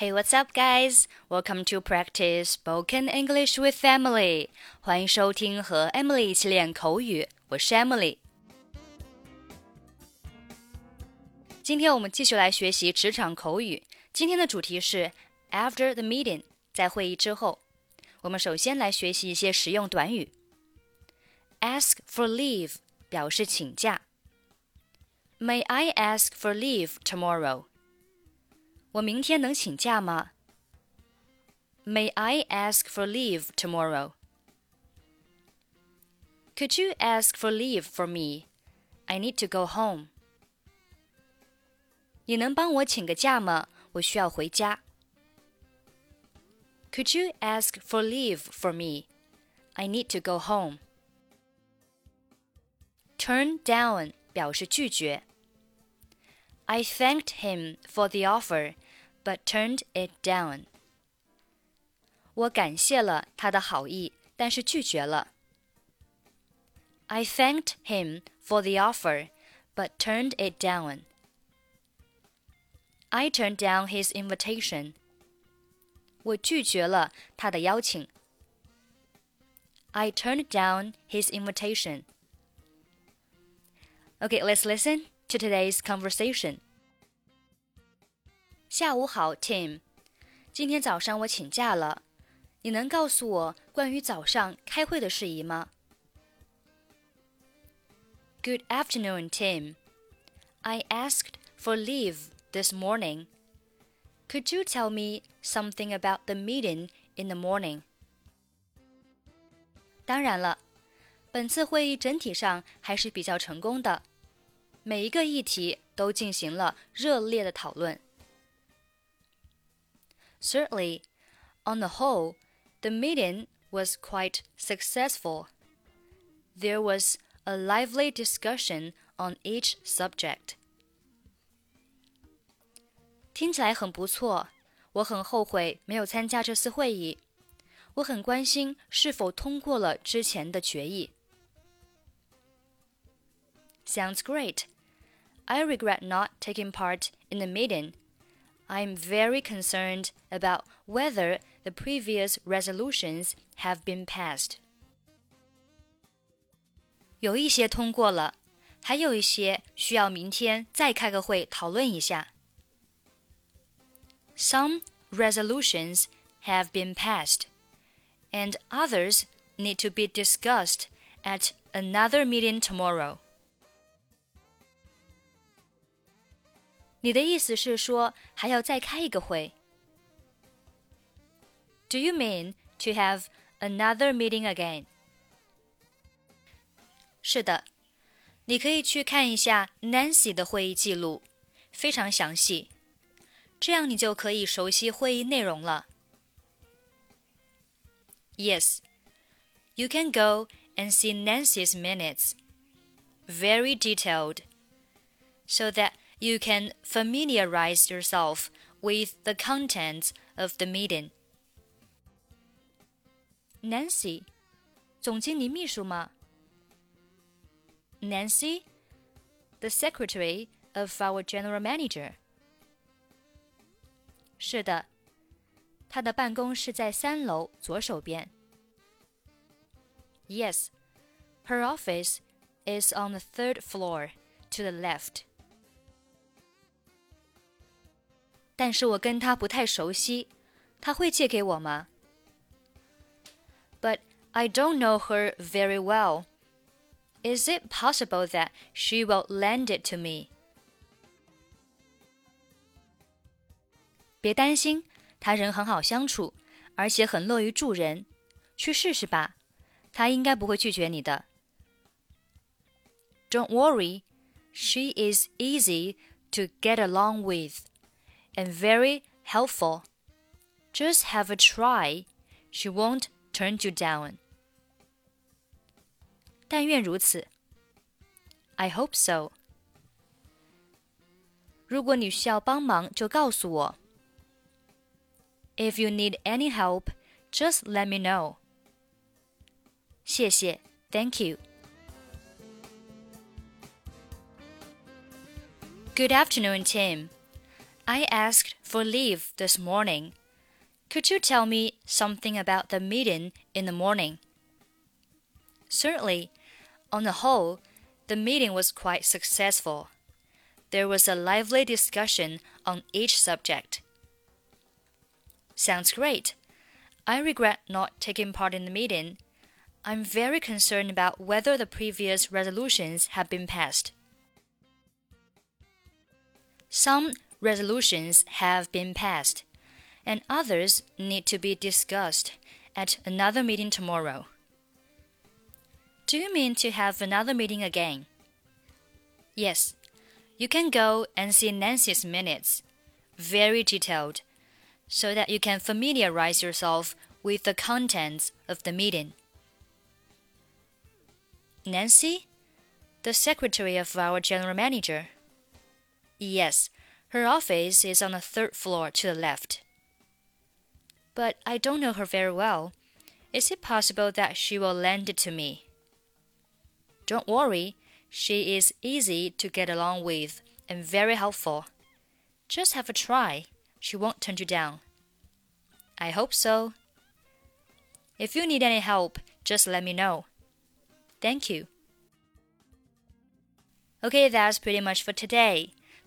Hey, what's up, guys? Welcome to practice spoken English with Emily. 欢迎收听和 Emily 一起练口语，我是 Emily。今天我们继续来学习职场口语。今天的主题是 After the meeting，在会议之后。我们首先来学习一些实用短语。Ask for leave 表示请假。May I ask for leave tomorrow？ 我明天能请假吗？May I ask for leave tomorrow? Could you ask for leave for me? I need to go home. 你能帮我请个假吗？我需要回家。Could you ask for leave for me? I need to go home. Turn down 表示拒绝。 I thanked him for the offer, but turned it down. 我感谢了他的好意，但是拒绝了。I thanked him for the offer, but turned it down. I turned down his invitation. 我拒绝了他的邀请。I turned down his invitation. Okay, let's listen to today's conversation. 下午好，Tim。今天早上我请假了，你能告诉我关于早上开会的事宜吗？Good afternoon, Tim. I asked for leave this morning. Could you tell me something about the meeting in the morning? 当然了，本次会议整体上还是比较成功的。 每一个议题都进行了热烈的讨论。Certainly, on the whole, the meeting was quite successful. There was a lively discussion on each subject. 听起来很不错，我很后悔没有参加这次会议。我很关心是否通过了之前的决议。Sounds great. I regret not taking part in the meeting. I'm very concerned about whether the previous resolutions have been passed. 有一些通过了，还有一些需要明天再开个会讨论一下。Some resolutions have been passed, and others need to be discussed at another meeting tomorrow. 你的意思是说还要再开一个会？Do you mean to have another meeting again？是的，你可以去看一下 Nancy 的会议记录，非常详细，这样你就可以熟悉会议内容了。Yes, you can go and see Nancy's minutes, very detailed, so that you can familiarize yourself with the contents of the meeting. Nancy, 总经理秘书吗？Nancy, the secretary of our general manager. 是的，他的办公室在三楼左手边。Yes, her office is on the third floor to the left. 但是我跟他不太熟悉，他会借给我吗？But I don't know her very well. Is it possible that she will lend it to me? 别担心，他人很好相处，而且很乐于助人。去试试吧，他应该不会拒绝你的。Don't worry, she is easy to get along with and very helpful. Just have a try. She won't turn you down. 但愿如此。I hope so. 如果你需要帮忙，就告诉我。If you need any help, just let me know. 谢谢，Thank you. Good afternoon, Tim. I asked for leave this morning. Could you tell me something about the meeting in the morning? Certainly. On the whole, the meeting was quite successful. There was a lively discussion on each subject. Sounds great. I regret not taking part in the meeting. I'm very concerned about whether the previous resolutions have been passed. Some resolutions have been passed, and others need to be discussed at another meeting tomorrow. Do you mean to have another meeting again? Yes. You can go and see Nancy's minutes, very detailed, so that you can familiarize yourself with the contents of the meeting. Nancy? The secretary of our general manager. Yes, her office is on the third floor to the left. But I don't know her very well. Is it possible that she will lend it to me? Don't worry, she is easy to get along with and very helpful. Just have a try. She won't turn you down. I hope so. If you need any help, just let me know. Thank you. Okay, that's pretty much for today.